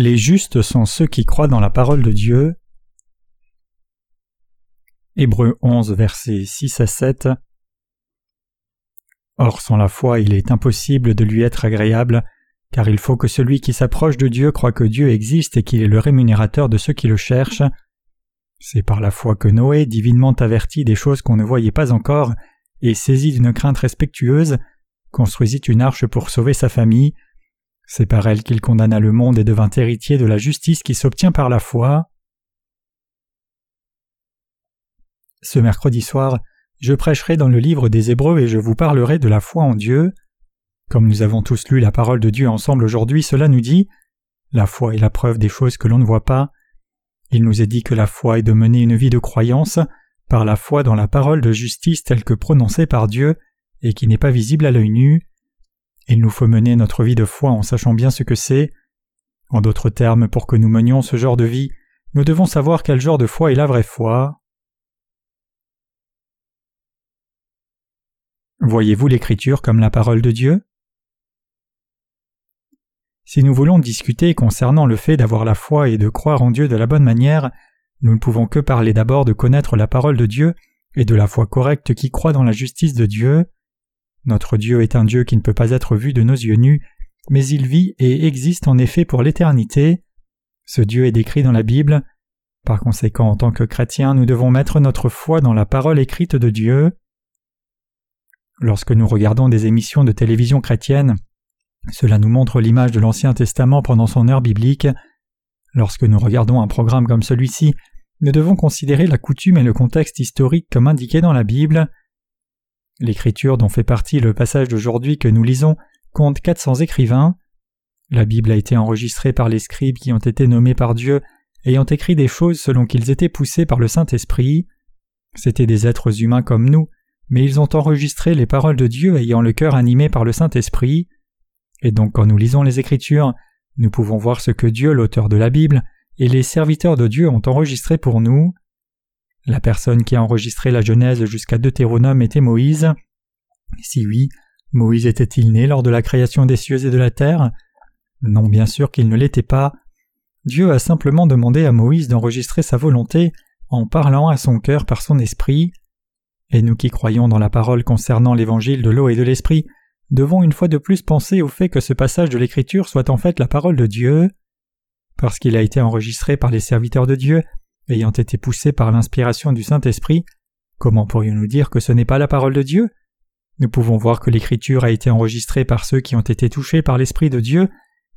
Les justes sont ceux qui croient dans la parole de Dieu. Hébreux 11, versets 6 à 7. Or, sans la foi, il est impossible de lui être agréable, car il faut que celui qui s'approche de Dieu croit que Dieu existe et qu'il est le rémunérateur de ceux qui le cherchent. C'est par la foi que Noé, divinement averti des choses qu'on ne voyait pas encore, et saisi d'une crainte respectueuse, construisit une arche pour sauver sa famille. C'est par elle qu'il condamna le monde et devint héritier de la justice qui s'obtient par la foi. Ce mercredi soir, je prêcherai dans le livre des Hébreux et je vous parlerai de la foi en Dieu. Comme nous avons tous lu la parole de Dieu ensemble aujourd'hui, cela nous dit La foi est la preuve des choses que l'on ne voit pas. Il nous est dit que la foi est de mener une vie de croyance, par la foi dans la parole de justice telle que prononcée par Dieu, et qui n'est pas visible à l'œil nu. Il nous faut mener notre vie de foi en sachant bien ce que c'est. En d'autres termes, pour que nous menions ce genre de vie, nous devons savoir quel genre de foi est la vraie foi. Voyez-vous l'Écriture comme la parole de Dieu? Si nous voulons discuter concernant le fait d'avoir la foi et de croire en Dieu de la bonne manière, nous ne pouvons que parler d'abord de connaître la parole de Dieu et de la foi correcte qui croit dans la justice de Dieu. Notre Dieu est un Dieu qui ne peut pas être vu de nos yeux nus, mais il vit et existe en effet pour l'éternité. Ce Dieu est décrit dans la Bible. Par conséquent, en tant que chrétiens, nous devons mettre notre foi dans la parole écrite de Dieu. Lorsque nous regardons des émissions de télévision chrétienne, cela nous montre l'image de l'Ancien Testament pendant son heure biblique. Lorsque nous regardons un programme comme celui-ci, nous devons considérer la coutume et le contexte historique comme indiqué dans la Bible. L'écriture dont fait partie le passage d'aujourd'hui que nous lisons compte 400 écrivains. La Bible a été enregistrée par les scribes qui ont été nommés par Dieu ont écrit des choses selon qu'ils étaient poussés par le Saint-Esprit. C'étaient des êtres humains comme nous, mais ils ont enregistré les paroles de Dieu ayant le cœur animé par le Saint-Esprit. Et donc quand nous lisons les Écritures, nous pouvons voir ce que Dieu, l'auteur de la Bible, et les serviteurs de Dieu ont enregistré pour nous. La personne qui a enregistré la Genèse jusqu'à Deutéronome était Moïse. Si oui, Moïse était-il né lors de la création des cieux et de la terre? Non, bien sûr qu'il ne l'était pas. Dieu a simplement demandé à Moïse d'enregistrer sa volonté en parlant à son cœur par son esprit. Et nous qui croyons dans la parole concernant l'évangile de l'eau et de l'esprit, devons une fois de plus penser au fait que ce passage de l'Écriture soit en fait la parole de Dieu. Parce qu'il a été enregistré par les serviteurs de Dieu, ayant été poussé par l'inspiration du Saint-Esprit, comment pourrions-nous dire que ce n'est pas la parole de Dieu? Nous pouvons voir que l'Écriture a été enregistrée par ceux qui ont été touchés par l'Esprit de Dieu,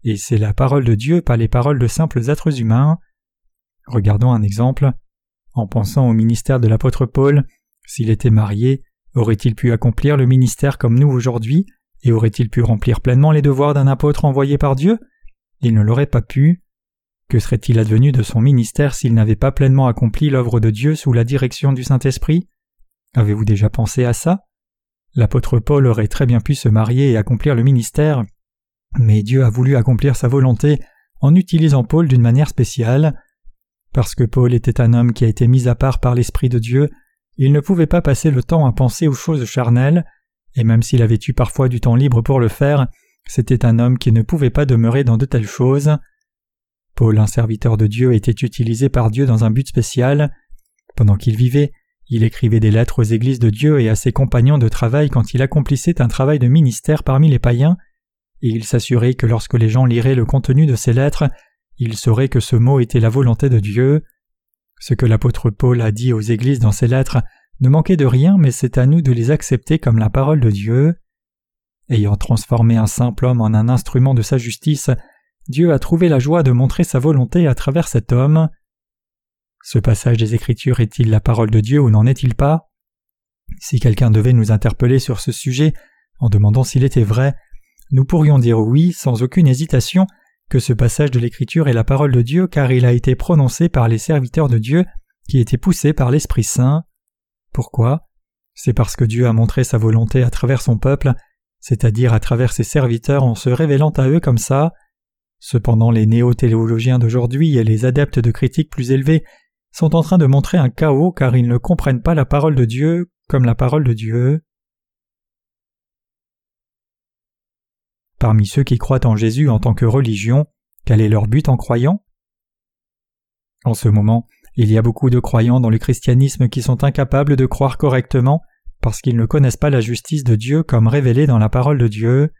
et c'est la parole de Dieu, pas les paroles de simples êtres humains. Regardons un exemple. En pensant au ministère de l'apôtre Paul, s'il était marié, aurait-il pu accomplir le ministère comme nous aujourd'hui, et aurait-il pu remplir pleinement les devoirs d'un apôtre envoyé par Dieu? Il ne l'aurait pas pu. Que serait-il advenu de son ministère s'il n'avait pas pleinement accompli l'œuvre de Dieu sous la direction du Saint-Esprit? Avez-vous déjà pensé à ça? L'apôtre Paul aurait très bien pu se marier et accomplir le ministère, mais Dieu a voulu accomplir sa volonté en utilisant Paul d'une manière spéciale. Parce que Paul était un homme qui a été mis à part par l'Esprit de Dieu, il ne pouvait pas passer le temps à penser aux choses charnelles, et même s'il avait eu parfois du temps libre pour le faire, c'était un homme qui ne pouvait pas demeurer dans de telles choses. Paul, un serviteur de Dieu, était utilisé par Dieu dans un but spécial. Pendant qu'il vivait, il écrivait des lettres aux églises de Dieu et à ses compagnons de travail quand il accomplissait un travail de ministère parmi les païens, et il s'assurait que lorsque les gens liraient le contenu de ces lettres, ils sauraient que ce mot était la volonté de Dieu. Ce que l'apôtre Paul a dit aux églises dans ses lettres ne manquait de rien, mais c'est à nous de les accepter comme la parole de Dieu. Ayant transformé un simple homme en un instrument de sa justice, Dieu a trouvé la joie de montrer sa volonté à travers cet homme. Ce passage des Écritures est-il la parole de Dieu ou n'en est-il pas? Si quelqu'un devait nous interpeller sur ce sujet en demandant s'il était vrai, nous pourrions dire oui sans aucune hésitation que ce passage de l'Écriture est la parole de Dieu car il a été prononcé par les serviteurs de Dieu qui étaient poussés par l'Esprit Saint. Pourquoi? C'est parce que Dieu a montré sa volonté à travers son peuple, c'est-à-dire à travers ses serviteurs en se révélant à eux comme ça. Cependant, les néo-théologiens d'aujourd'hui et les adeptes de critiques plus élevées sont en train de montrer un chaos car ils ne comprennent pas la parole de Dieu comme la parole de Dieu. Parmi ceux qui croient en Jésus en tant que religion, Quel est leur but en croyant? En ce moment, il y a beaucoup de croyants dans le christianisme qui sont incapables de croire correctement parce qu'ils ne connaissent pas la justice de Dieu comme révélée dans la parole de Dieu.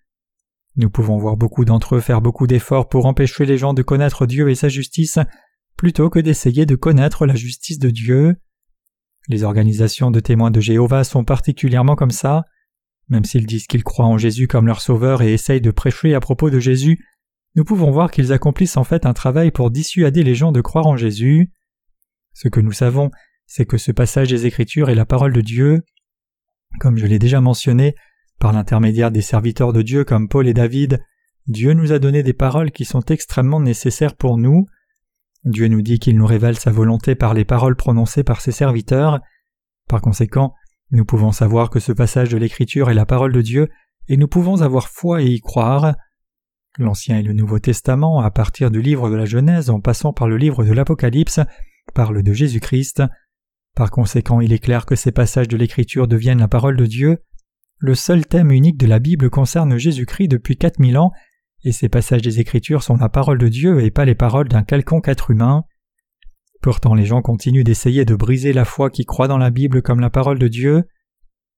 Nous pouvons voir beaucoup d'entre eux faire beaucoup d'efforts pour empêcher les gens de connaître Dieu et sa justice plutôt que d'essayer de connaître la justice de Dieu. Les organisations de témoins de Jéhovah sont particulièrement comme ça. Même s'ils disent qu'ils croient en Jésus comme leur sauveur et essayent de prêcher à propos de Jésus, nous pouvons voir qu'ils accomplissent en fait un travail pour dissuader les gens de croire en Jésus. Ce que nous savons, c'est que ce passage des Écritures est la parole de Dieu. Comme je l'ai déjà mentionné, par l'intermédiaire des serviteurs de Dieu comme Paul et David, Dieu nous a donné des paroles qui sont extrêmement nécessaires pour nous. Dieu nous dit qu'il nous révèle sa volonté par les paroles prononcées par ses serviteurs. Par conséquent, nous pouvons savoir que ce passage de l'Écriture est la parole de Dieu, et nous pouvons avoir foi et y croire. L'Ancien et le Nouveau Testament, à partir du livre de la Genèse en passant par le livre de l'Apocalypse, parlent de Jésus-Christ. Par conséquent, il est clair que ces passages de l'Écriture deviennent la parole de Dieu. Le seul thème unique de la Bible concerne Jésus-Christ depuis 4000 ans, et ces passages des Écritures sont la parole de Dieu et pas les paroles d'un quelconque être humain. Pourtant les gens continuent d'essayer de briser la foi qui croit dans la Bible comme la parole de Dieu.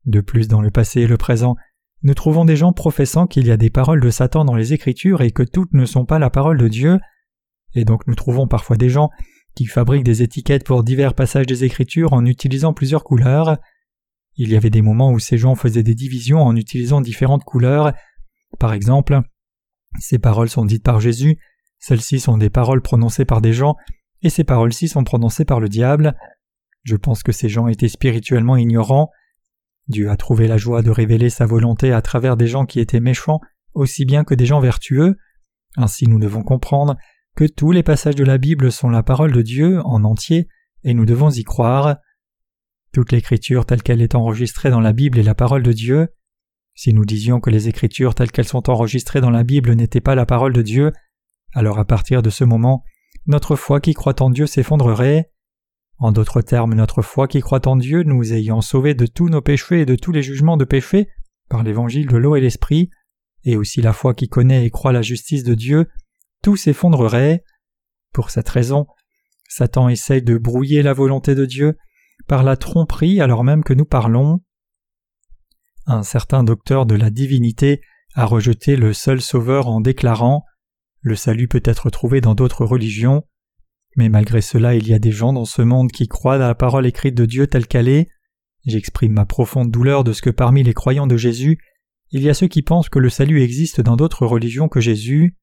De plus, dans le passé et le présent, nous trouvons des gens professant qu'il y a des paroles de Satan dans les Écritures et que toutes ne sont pas la parole de Dieu, et donc nous trouvons parfois des gens qui fabriquent des étiquettes pour divers passages des Écritures en utilisant plusieurs couleurs. Il y avait des moments où ces gens faisaient des divisions en utilisant différentes couleurs. Par exemple, ces paroles sont dites par Jésus, celles-ci sont des paroles prononcées par des gens, et ces paroles-ci sont prononcées par le diable. Je pense que ces gens étaient spirituellement ignorants. Dieu a trouvé la joie de révéler sa volonté à travers des gens qui étaient méchants aussi bien que des gens vertueux. Ainsi nous devons comprendre que tous les passages de la Bible sont la parole de Dieu en entier, et nous devons y croire. Toute l'écriture telle qu'elle est enregistrée dans la Bible est la parole de Dieu. Si nous disions que les écritures telles qu'elles sont enregistrées dans la Bible n'étaient pas la parole de Dieu, alors à partir de ce moment, notre foi qui croit en Dieu s'effondrerait. En d'autres termes, notre foi qui croit en Dieu, nous ayant sauvés de tous nos péchés et de tous les jugements de péché, par l'évangile de l'eau et l'esprit, et aussi la foi qui connaît et croit la justice de Dieu, tout s'effondrerait. Pour cette raison, Satan essaye de brouiller la volonté de Dieu par la tromperie alors même que nous parlons. Un certain docteur de la divinité a rejeté le seul sauveur en déclarant Le salut peut être trouvé dans d'autres religions. Mais malgré cela, il y a des gens dans ce monde qui croient à la parole écrite de Dieu telle qu'elle est. J'exprime ma profonde douleur de ce que parmi les croyants de Jésus, il y a ceux qui pensent que le salut existe dans d'autres religions que Jésus.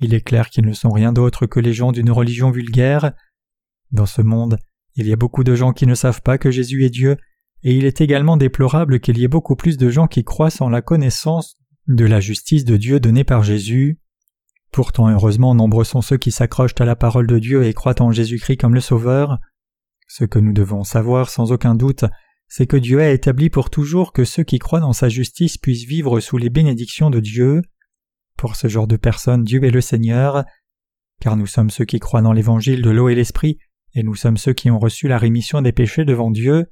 Il est clair qu'ils ne sont rien d'autre que les gens d'une religion vulgaire. Dans ce monde, il y a beaucoup de gens qui ne savent pas que Jésus est Dieu, et il est également déplorable qu'il y ait beaucoup plus de gens qui croient sans la connaissance de la justice de Dieu donnée par Jésus. Pourtant, heureusement, nombreux sont ceux qui s'accrochent à la parole de Dieu et croient en Jésus-Christ comme le Sauveur. Ce que nous devons savoir sans aucun doute, c'est que Dieu a établi pour toujours que ceux qui croient dans sa justice puissent vivre sous les bénédictions de Dieu. Pour ce genre de personnes, Dieu est le Seigneur, car nous sommes ceux qui croient dans l'évangile de l'eau et l'esprit, et nous sommes ceux qui ont reçu la rémission des péchés devant Dieu.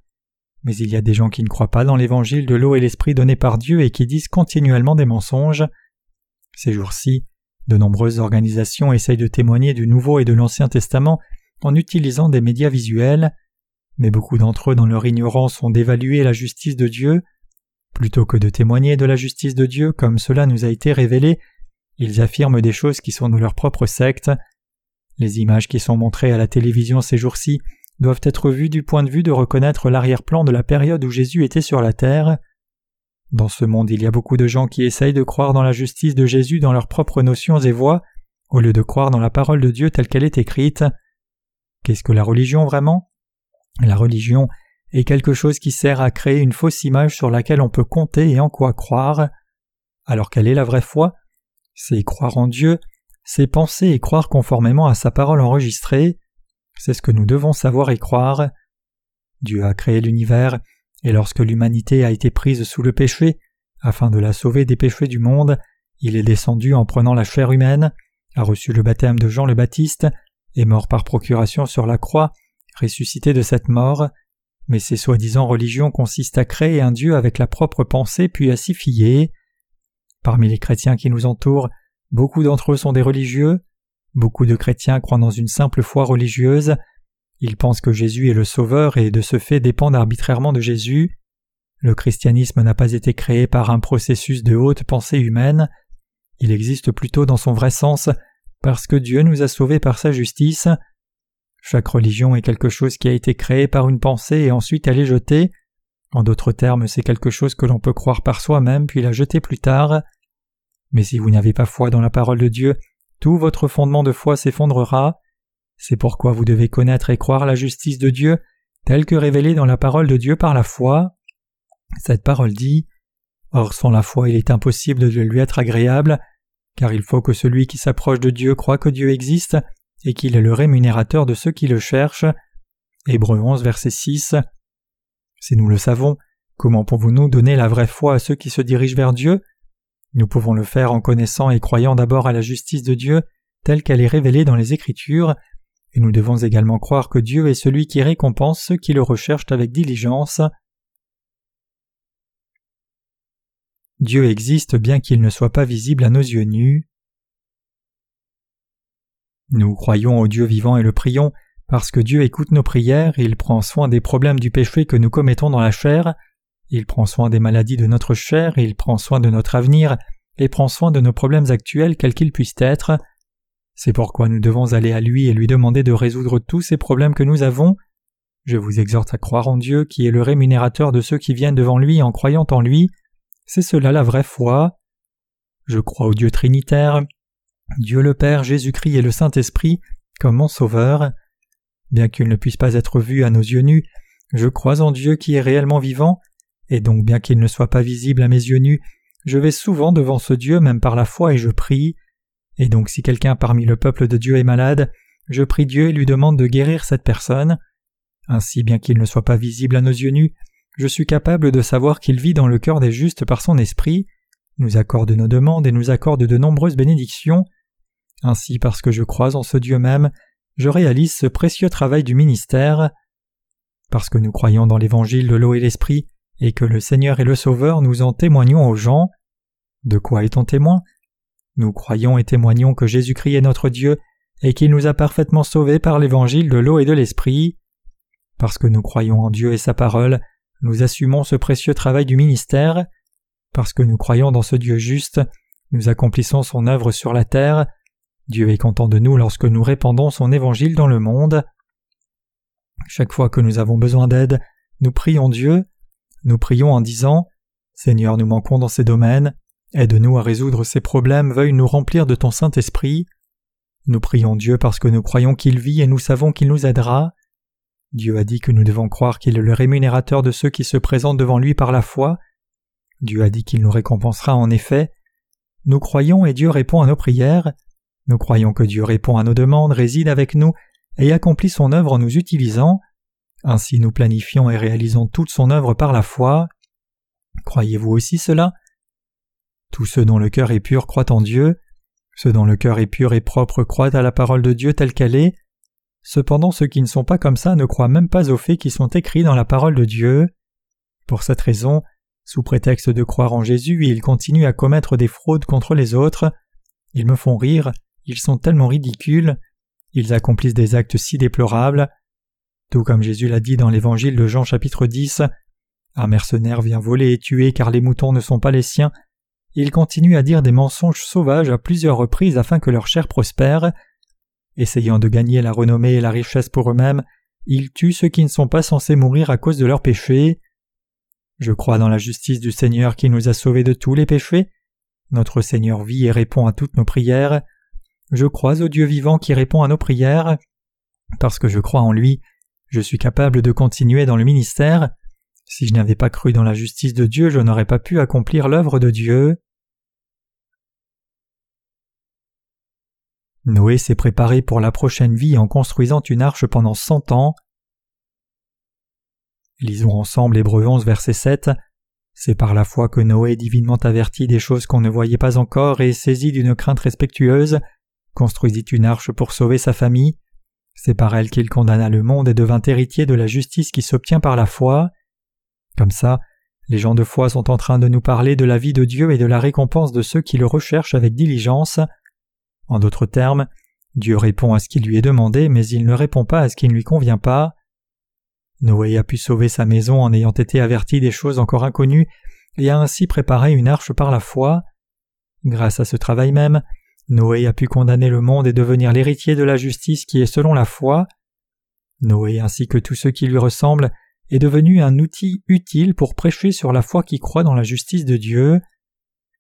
Mais il y a des gens qui ne croient pas dans l'évangile de l'eau et l'esprit donné par Dieu et qui disent continuellement des mensonges. Ces jours-ci, de nombreuses organisations essayent de témoigner du Nouveau et de l'Ancien Testament en utilisant des médias visuels, mais beaucoup d'entre eux dans leur ignorance ont dévalué la justice de Dieu. Plutôt que de témoigner de la justice de Dieu comme cela nous a été révélé, ils affirment des choses qui sont de leur propre secte. Les images qui sont montrées à la télévision ces jours-ci doivent être vues du point de vue de reconnaître l'arrière-plan de la période où Jésus était sur la terre. Dans ce monde, il y a beaucoup de gens qui essayent de croire dans la justice de Jésus dans leurs propres notions et voies, au lieu de croire dans la parole de Dieu telle qu'elle est écrite. Qu'est-ce que la religion vraiment? La religion est quelque chose qui sert à créer une fausse image sur laquelle on peut compter et en quoi croire. Alors quelle est la vraie foi? C'est croire en Dieu, c'est penser et croire conformément à sa parole enregistrée. C'est ce que nous devons savoir et croire. Dieu a créé l'univers, et lorsque l'humanité a été prise sous le péché, afin de la sauver des péchés du monde, il est descendu en prenant la chair humaine, a reçu le baptême de Jean le Baptiste, est mort par procuration sur la croix, ressuscité de cette mort, mais ces soi-disant religions consistent à créer un Dieu avec la propre pensée puis à s'y fier. Parmi les chrétiens qui nous entourent, beaucoup d'entre eux sont des religieux. Beaucoup de chrétiens croient dans une simple foi religieuse. Ils pensent que Jésus est le Sauveur et de ce fait dépendent arbitrairement de Jésus. Le christianisme n'a pas été créé par un processus de haute pensée humaine. Il existe plutôt dans son vrai sens parce que Dieu nous a sauvés par sa justice. Chaque religion est quelque chose qui a été créé par une pensée et ensuite elle est jetée. En d'autres termes, c'est quelque chose que l'on peut croire par soi-même puis la jeter plus tard. Mais si vous n'avez pas foi dans la parole de Dieu, tout votre fondement de foi s'effondrera. C'est pourquoi vous devez connaître et croire la justice de Dieu telle que révélée dans la parole de Dieu par la foi. Cette parole dit Or sans la foi il est impossible de lui être agréable, car il faut que celui qui s'approche de Dieu croit que Dieu existe et qu'il est le rémunérateur de ceux qui le cherchent. Hébreux 11 verset 6 Si nous le savons, comment pouvons-nous donner la vraie foi à ceux qui se dirigent vers Dieu? Nous pouvons le faire en connaissant et croyant d'abord à la justice de Dieu telle qu'elle est révélée dans les Écritures, et nous devons également croire que Dieu est celui qui récompense ceux qui le recherchent avec diligence. Dieu existe bien qu'il ne soit pas visible à nos yeux nus. Nous croyons au Dieu vivant et le prions parce que Dieu écoute nos prières, il prend soin des problèmes du péché que nous commettons dans la chair, il prend soin des maladies de notre chair, il prend soin de notre avenir, et prend soin de nos problèmes actuels quels qu'ils puissent être. C'est pourquoi nous devons aller à lui et lui demander de résoudre tous ces problèmes que nous avons. Je vous exhorte à croire en Dieu qui est le rémunérateur de ceux qui viennent devant lui en croyant en lui. C'est cela la vraie foi. Je crois au Dieu Trinitaire, Dieu le Père, Jésus-Christ et le Saint-Esprit comme mon Sauveur. Bien qu'il ne puisse pas être vu à nos yeux nus, je crois en Dieu qui est réellement vivant, et donc bien qu'il ne soit pas visible à mes yeux nus, je vais souvent devant ce Dieu même par la foi et je prie. Et donc si quelqu'un parmi le peuple de Dieu est malade, je prie Dieu et lui demande de guérir cette personne. Ainsi bien qu'il ne soit pas visible à nos yeux nus, je suis capable de savoir qu'il vit dans le cœur des justes par son esprit, nous accorde nos demandes et nous accorde de nombreuses bénédictions. Ainsi, parce que je crois en ce Dieu même, je réalise ce précieux travail du ministère. Parce que nous croyons dans l'évangile de l'eau et l'esprit, et que le Seigneur est le Sauveur, nous en témoignons aux gens. De quoi est-on témoin? Nous croyons et témoignons que Jésus-Christ est notre Dieu, et qu'il nous a parfaitement sauvés par l'évangile de l'eau et de l'esprit. Parce que nous croyons en Dieu et sa parole, nous assumons ce précieux travail du ministère. Parce que nous croyons dans ce Dieu juste, nous accomplissons son œuvre sur la terre. Dieu est content de nous lorsque nous répandons son évangile dans le monde. Chaque fois que nous avons besoin d'aide, nous prions Dieu. Nous prions en disant Seigneur, nous manquons dans ces domaines. Aide-nous à résoudre ces problèmes, veuille nous remplir de ton Saint-Esprit. Nous prions Dieu parce que nous croyons qu'il vit et nous savons qu'il nous aidera. Dieu a dit que nous devons croire qu'il est le rémunérateur de ceux qui se présentent devant lui par la foi. Dieu a dit qu'il nous récompensera en effet. Nous croyons et Dieu répond à nos prières. Nous croyons que Dieu répond à nos demandes, réside avec nous et accomplit son œuvre en nous utilisant. Ainsi nous planifions et réalisons toute son œuvre par la foi. Croyez-vous aussi cela? Tous ceux dont le cœur est pur croient en Dieu. Ceux dont le cœur est pur et propre croient à la parole de Dieu telle qu'elle est. Cependant ceux qui ne sont pas comme ça ne croient même pas aux faits qui sont écrits dans la parole de Dieu. Pour cette raison, sous prétexte de croire en Jésus, ils continuent à commettre des fraudes contre les autres. Ils me font rire, ils sont tellement ridicules, ils accomplissent des actes si déplorables. Tout comme Jésus l'a dit dans l'évangile de Jean chapitre 10, un mercenaire vient voler et tuer car les moutons ne sont pas les siens. Ils continuent à dire des mensonges sauvages à plusieurs reprises afin que leur chair prospère. Essayant de gagner la renommée et la richesse pour eux-mêmes, ils tuent ceux qui ne sont pas censés mourir à cause de leurs péchés. Je crois dans la justice du Seigneur qui nous a sauvés de tous les péchés. Notre Seigneur vit et répond à toutes nos prières. Je crois au Dieu vivant qui répond à nos prières. Parce que je crois en lui, je suis capable de continuer dans le ministère. Si je n'avais pas cru dans la justice de Dieu, je n'aurais pas pu accomplir l'œuvre de Dieu. Noé s'est préparé pour la prochaine vie en construisant une arche pendant cent ans. Lisons ensemble Hébreux 11 verset 7. C'est par la foi que Noé, divinement averti des choses qu'on ne voyait pas encore et saisi d'une crainte respectueuse, construisit une arche pour sauver sa famille. C'est par elle qu'il condamna le monde et devint héritier de la justice qui s'obtient par la foi. Comme ça, les gens de foi sont en train de nous parler de la vie de Dieu et de la récompense de ceux qui le recherchent avec diligence. En d'autres termes, Dieu répond à ce qui lui est demandé, mais il ne répond pas à ce qui ne lui convient pas. Noé a pu sauver sa maison en ayant été averti des choses encore inconnues et a ainsi préparé une arche par la foi. Grâce à ce travail même, Noé a pu condamner le monde et devenir l'héritier de la justice qui est selon la foi. Noé ainsi que tous ceux qui lui ressemblent est devenu un outil utile pour prêcher sur la foi qui croit dans la justice de Dieu.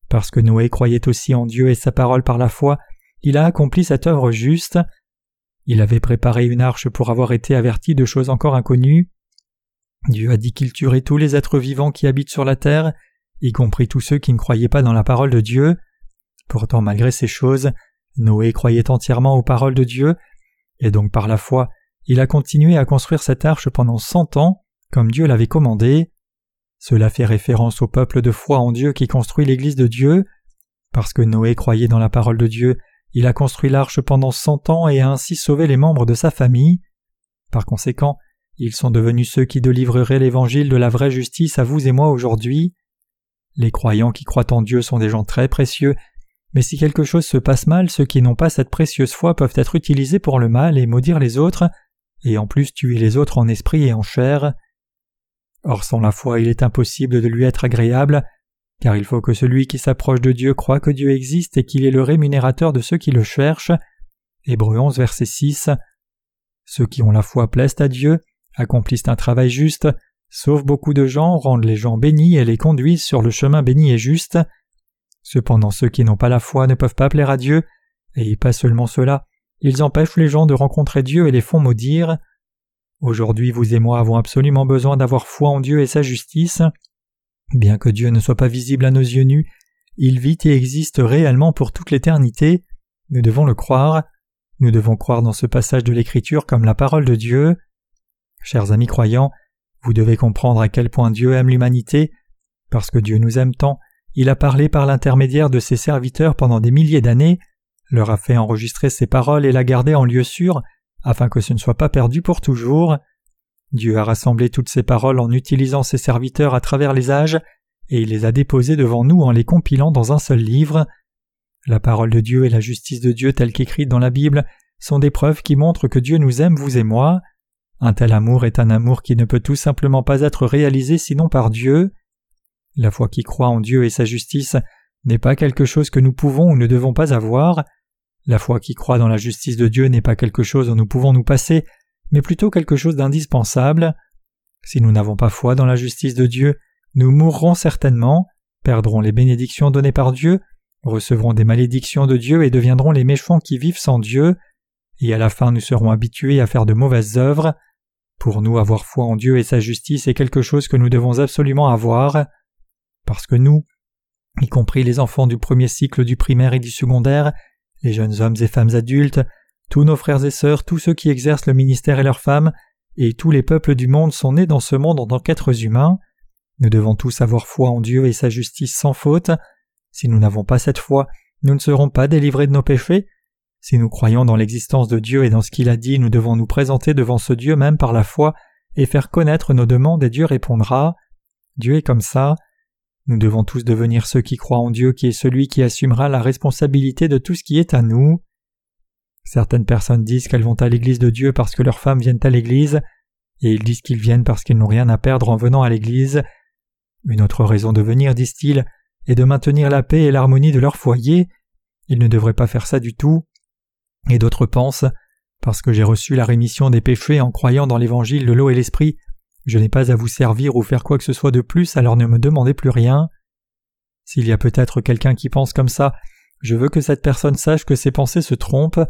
Parce que Noé croyait aussi en Dieu et sa parole par la foi, il a accompli cette œuvre juste. Il avait préparé une arche pour avoir été averti de choses encore inconnues. Dieu a dit qu'il tuerait tous les êtres vivants qui habitent sur la terre, y compris tous ceux qui ne croyaient pas dans la parole de Dieu. Pourtant, malgré ces choses, Noé croyait entièrement aux paroles de Dieu, et donc par la foi, il a continué à construire cette arche pendant cent ans, comme Dieu l'avait commandé. Cela fait référence au peuple de foi en Dieu qui construit l'Église de Dieu. Parce que Noé croyait dans la parole de Dieu, il a construit l'arche pendant cent ans et a ainsi sauvé les membres de sa famille. Par conséquent, ils sont devenus ceux qui délivreraient l'évangile de la vraie justice à vous et moi aujourd'hui. Les croyants qui croient en Dieu sont des gens très précieux, mais si quelque chose se passe mal, ceux qui n'ont pas cette précieuse foi peuvent être utilisés pour le mal et maudire les autres, et en plus tuer les autres en esprit et en chair. Or sans la foi il est impossible de lui être agréable, car il faut que celui qui s'approche de Dieu croit que Dieu existe et qu'il est le rémunérateur de ceux qui le cherchent. Hébreux 11 verset 6. Ceux qui ont la foi plaisent à Dieu, accomplissent un travail juste, sauvent beaucoup de gens, rendent les gens bénis et les conduisent sur le chemin béni et juste. Cependant ceux qui n'ont pas la foi ne peuvent pas plaire à Dieu, et pas seulement cela, ils empêchent les gens de rencontrer Dieu et les font maudire. Aujourd'hui vous et moi avons absolument besoin d'avoir foi en Dieu et sa justice. Bien que Dieu ne soit pas visible à nos yeux nus, il vit et existe réellement pour toute l'éternité. Nous devons le croire. Nous devons croire dans ce passage de l'Écriture comme la parole de Dieu. Chers amis croyants, vous devez comprendre à quel point Dieu aime l'humanité. Parce que Dieu nous aime tant, il a parlé par l'intermédiaire de ses serviteurs pendant des milliers d'années, leur a fait enregistrer ses paroles et la garder en lieu sûr, afin que ce ne soit pas perdu pour toujours. Dieu a rassemblé toutes ces paroles en utilisant ses serviteurs à travers les âges, et il les a déposées devant nous en les compilant dans un seul livre. La parole de Dieu et la justice de Dieu telle qu'écrite dans la Bible sont des preuves qui montrent que Dieu nous aime, vous et moi. Un tel amour est un amour qui ne peut tout simplement pas être réalisé sinon par Dieu. La foi qui croit en Dieu et sa justice n'est pas quelque chose que nous pouvons ou ne devons pas avoir. La foi qui croit dans la justice de Dieu n'est pas quelque chose dont nous pouvons nous passer, mais plutôt quelque chose d'indispensable. Si nous n'avons pas foi dans la justice de Dieu, nous mourrons certainement, perdrons les bénédictions données par Dieu, recevrons des malédictions de Dieu et deviendrons les méchants qui vivent sans Dieu, et à la fin nous serons habitués à faire de mauvaises œuvres. Pour nous, avoir foi en Dieu et sa justice est quelque chose que nous devons absolument avoir, parce que nous, y compris les enfants du premier cycle du primaire et du secondaire, les jeunes hommes et femmes adultes, tous nos frères et sœurs, tous ceux qui exercent le ministère et leurs femmes, et tous les peuples du monde sont nés dans ce monde en tant qu'êtres humains. Nous devons tous avoir foi en Dieu et sa justice sans faute. Si nous n'avons pas cette foi, nous ne serons pas délivrés de nos péchés. Si nous croyons dans l'existence de Dieu et dans ce qu'il a dit, nous devons nous présenter devant ce Dieu même par la foi et faire connaître nos demandes et Dieu répondra. Dieu est comme ça. Nous devons tous devenir ceux qui croient en Dieu qui est celui qui assumera la responsabilité de tout ce qui est à nous. Certaines personnes disent qu'elles vont à l'église de Dieu parce que leurs femmes viennent à l'église, et ils disent qu'ils viennent parce qu'ils n'ont rien à perdre en venant à l'église. Une autre raison de venir, disent-ils, est de maintenir la paix et l'harmonie de leur foyer. Ils ne devraient pas faire ça du tout. Et d'autres pensent, parce que j'ai reçu la rémission des péchés en croyant dans l'évangile de l'eau et l'esprit, je n'ai pas à vous servir ou faire quoi que ce soit de plus, alors ne me demandez plus rien. S'il y a peut-être quelqu'un qui pense comme ça, je veux que cette personne sache que ses pensées se trompent.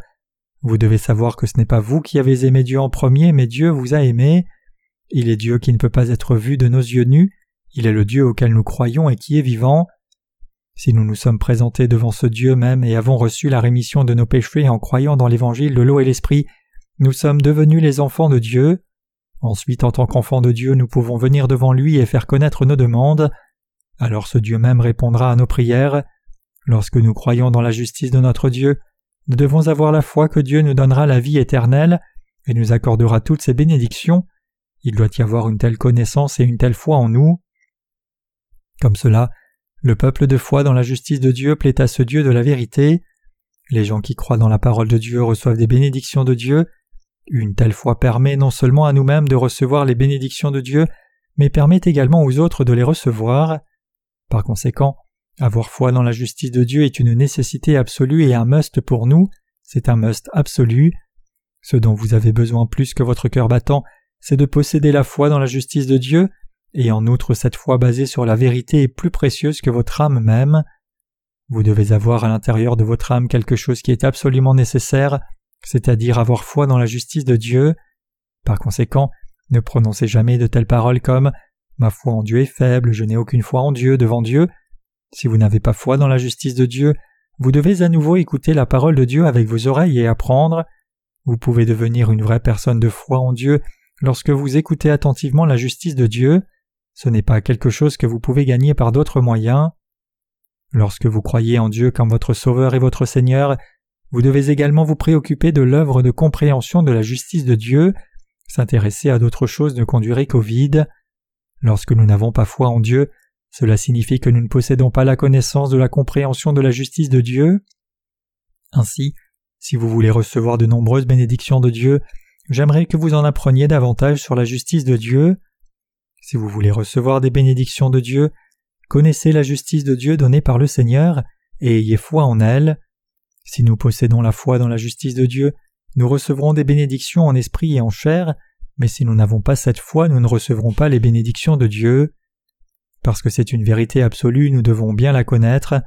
Vous devez savoir que ce n'est pas vous qui avez aimé Dieu en premier, mais Dieu vous a aimé. Il est Dieu qui ne peut pas être vu de nos yeux nus, il est le Dieu auquel nous croyons et qui est vivant. Si nous nous sommes présentés devant ce Dieu même et avons reçu la rémission de nos péchés en croyant dans l'évangile de l'eau et l'esprit, nous sommes devenus les enfants de Dieu. Ensuite, en tant qu'enfants de Dieu, nous pouvons venir devant lui et faire connaître nos demandes. Alors ce Dieu même répondra à nos prières. Lorsque nous croyons dans la justice de notre Dieu, nous devons avoir la foi que Dieu nous donnera la vie éternelle et nous accordera toutes ses bénédictions. Il doit y avoir une telle connaissance et une telle foi en nous. Comme cela, le peuple de foi dans la justice de Dieu plaît à ce Dieu de la vérité. Les gens qui croient dans la parole de Dieu reçoivent des bénédictions de Dieu. Une telle foi permet non seulement à nous-mêmes de recevoir les bénédictions de Dieu, mais permet également aux autres de les recevoir. Par conséquent, avoir foi dans la justice de Dieu est une nécessité absolue et un must pour nous, c'est un must absolu. Ce dont vous avez besoin plus que votre cœur battant, c'est de posséder la foi dans la justice de Dieu, et en outre cette foi basée sur la vérité est plus précieuse que votre âme même. Vous devez avoir à l'intérieur de votre âme quelque chose qui est absolument nécessaire, c'est-à-dire avoir foi dans la justice de Dieu. Par conséquent, ne prononcez jamais de telles paroles comme Ma foi en Dieu est faible, je n'ai aucune foi en Dieu devant Dieu. Si vous n'avez pas foi dans la justice de Dieu, vous devez à nouveau écouter la parole de Dieu avec vos oreilles et apprendre. Vous pouvez devenir une vraie personne de foi en Dieu lorsque vous écoutez attentivement la justice de Dieu. Ce n'est pas quelque chose que vous pouvez gagner par d'autres moyens. Lorsque vous croyez en Dieu comme votre Sauveur et votre Seigneur, vous devez également vous préoccuper de l'œuvre de compréhension de la justice de Dieu. S'intéresser à d'autres choses ne conduirait qu'au vide. Lorsque nous n'avons pas foi en Dieu, cela signifie que nous ne possédons pas la connaissance de la compréhension de la justice de Dieu. Ainsi, si vous voulez recevoir de nombreuses bénédictions de Dieu, j'aimerais que vous en appreniez davantage sur la justice de Dieu. Si vous voulez recevoir des bénédictions de Dieu, connaissez la justice de Dieu donnée par le Seigneur et ayez foi en elle. Si nous possédons la foi dans la justice de Dieu, nous recevrons des bénédictions en esprit et en chair, mais si nous n'avons pas cette foi, nous ne recevrons pas les bénédictions de Dieu. Parce que c'est une vérité absolue, nous devons bien la connaître.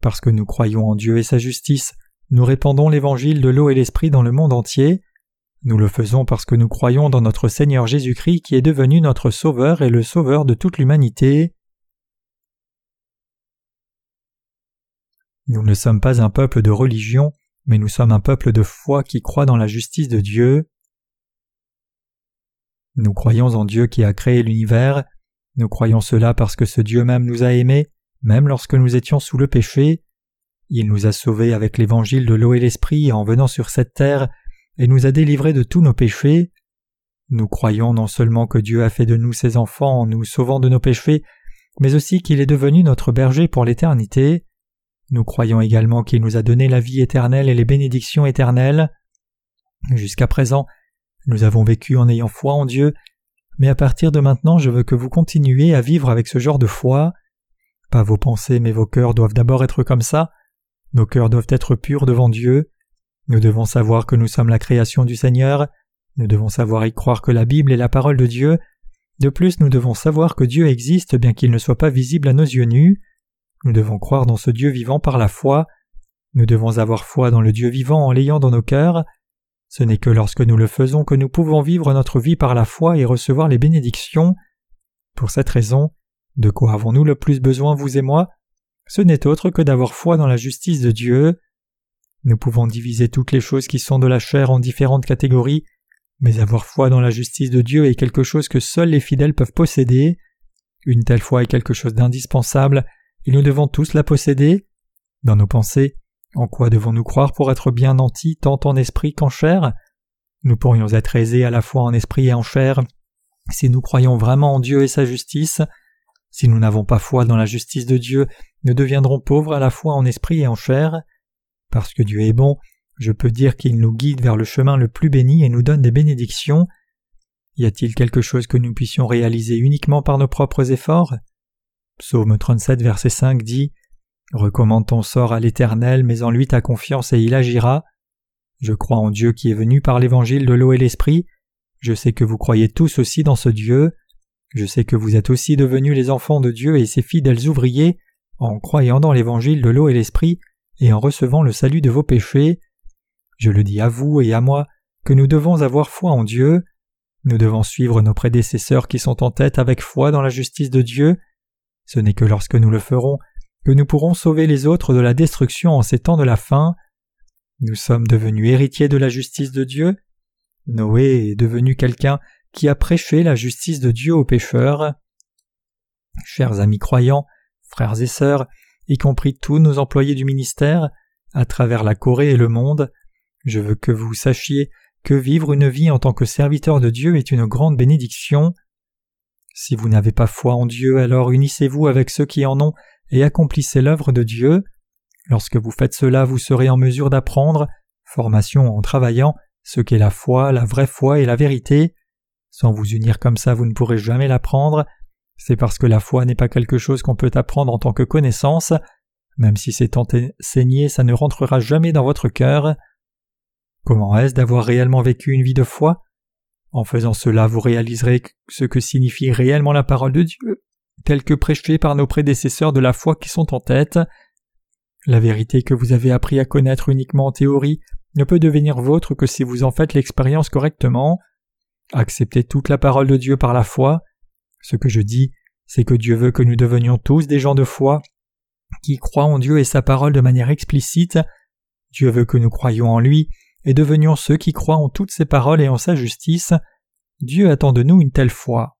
Parce que nous croyons en Dieu et sa justice, nous répandons l'évangile de l'eau et l'esprit dans le monde entier. Nous le faisons parce que nous croyons dans notre Seigneur Jésus-Christ qui est devenu notre Sauveur et le Sauveur de toute l'humanité. Nous ne sommes pas un peuple de religion, mais nous sommes un peuple de foi qui croit dans la justice de Dieu. Nous croyons en Dieu qui a créé l'univers, nous croyons cela parce que ce Dieu même nous a aimés, même lorsque nous étions sous le péché. Il nous a sauvés avec l'évangile de l'eau et l'esprit en venant sur cette terre et nous a délivrés de tous nos péchés. Nous croyons non seulement que Dieu a fait de nous ses enfants en nous sauvant de nos péchés, mais aussi qu'il est devenu notre berger pour l'éternité. Nous croyons également qu'il nous a donné la vie éternelle et les bénédictions éternelles. Jusqu'à présent, nous avons vécu en ayant foi en Dieu, mais à partir de maintenant je veux que vous continuiez à vivre avec ce genre de foi. Pas vos pensées mais vos cœurs doivent d'abord être comme ça. Nos cœurs doivent être purs devant Dieu. Nous devons savoir que nous sommes la création du Seigneur. Nous devons savoir y croire que la Bible est la parole de Dieu. De plus, nous devons savoir que Dieu existe bien qu'il ne soit pas visible à nos yeux nus. Nous devons croire dans ce Dieu vivant par la foi. Nous devons avoir foi dans le Dieu vivant en l'ayant dans nos cœurs. Ce n'est que lorsque nous le faisons que nous pouvons vivre notre vie par la foi et recevoir les bénédictions. Pour cette raison, de quoi avons-nous le plus besoin, vous et moi? Ce n'est autre que d'avoir foi dans la justice de Dieu. Nous pouvons diviser toutes les choses qui sont de la chair en différentes catégories, mais avoir foi dans la justice de Dieu est quelque chose que seuls les fidèles peuvent posséder. Une telle foi est quelque chose d'indispensable, et nous devons tous la posséder. Dans nos pensées, en quoi devons-nous croire pour être bien nantis tant en esprit qu'en chair? Nous pourrions être aisés à la fois en esprit et en chair si nous croyons vraiment en Dieu et sa justice. Si nous n'avons pas foi dans la justice de Dieu, nous deviendrons pauvres à la fois en esprit et en chair. Parce que Dieu est bon, je peux dire qu'il nous guide vers le chemin le plus béni et nous donne des bénédictions. Y a-t-il quelque chose que nous puissions réaliser uniquement par nos propres efforts? Psaume 37, verset 5 dit Recommande ton sort à l'Éternel, mets en lui ta confiance et il agira. Je crois en Dieu qui est venu par l'évangile de l'eau et l'esprit. Je sais que vous croyez tous aussi dans ce Dieu. Je sais que vous êtes aussi devenus les enfants de Dieu et ses fidèles ouvriers en croyant dans l'évangile de l'eau et l'esprit et en recevant le salut de vos péchés. Je le dis à vous et à moi que nous devons avoir foi en Dieu. Nous devons suivre nos prédécesseurs qui sont en tête avec foi dans la justice de Dieu. Ce n'est que lorsque nous le ferons que nous pourrons sauver les autres de la destruction en ces temps de la fin. Nous sommes devenus héritiers de la justice de Dieu. Noé est devenu quelqu'un qui a prêché la justice de Dieu aux pécheurs. Chers amis croyants, frères et sœurs, y compris tous nos employés du ministère, à travers la Corée et le monde, je veux que vous sachiez que vivre une vie en tant que serviteur de Dieu est une grande bénédiction. Si vous n'avez pas foi en Dieu, alors unissez-vous avec ceux qui en ont et accomplissez l'œuvre de Dieu. Lorsque vous faites cela, vous serez en mesure d'apprendre, formation en travaillant, ce qu'est la foi, la vraie foi et la vérité. Sans vous unir comme ça, vous ne pourrez jamais l'apprendre. C'est parce que la foi n'est pas quelque chose qu'on peut apprendre en tant que connaissance. Même si c'est enseigné, ça ne rentrera jamais dans votre cœur. Comment est-ce d'avoir réellement vécu une vie de foi? En faisant cela, vous réaliserez ce que signifie réellement la parole de Dieu, telle que prêchée par nos prédécesseurs de la foi qui sont en tête. La vérité que vous avez appris à connaître uniquement en théorie ne peut devenir vôtre que si vous en faites l'expérience correctement. Acceptez toute la parole de Dieu par la foi. Ce que je dis, c'est que Dieu veut que nous devenions tous des gens de foi, qui croient en Dieu et sa parole de manière explicite. Dieu veut que nous croyions en lui et devenions ceux qui croient en toutes ses paroles et en sa justice. Dieu attend de nous une telle foi.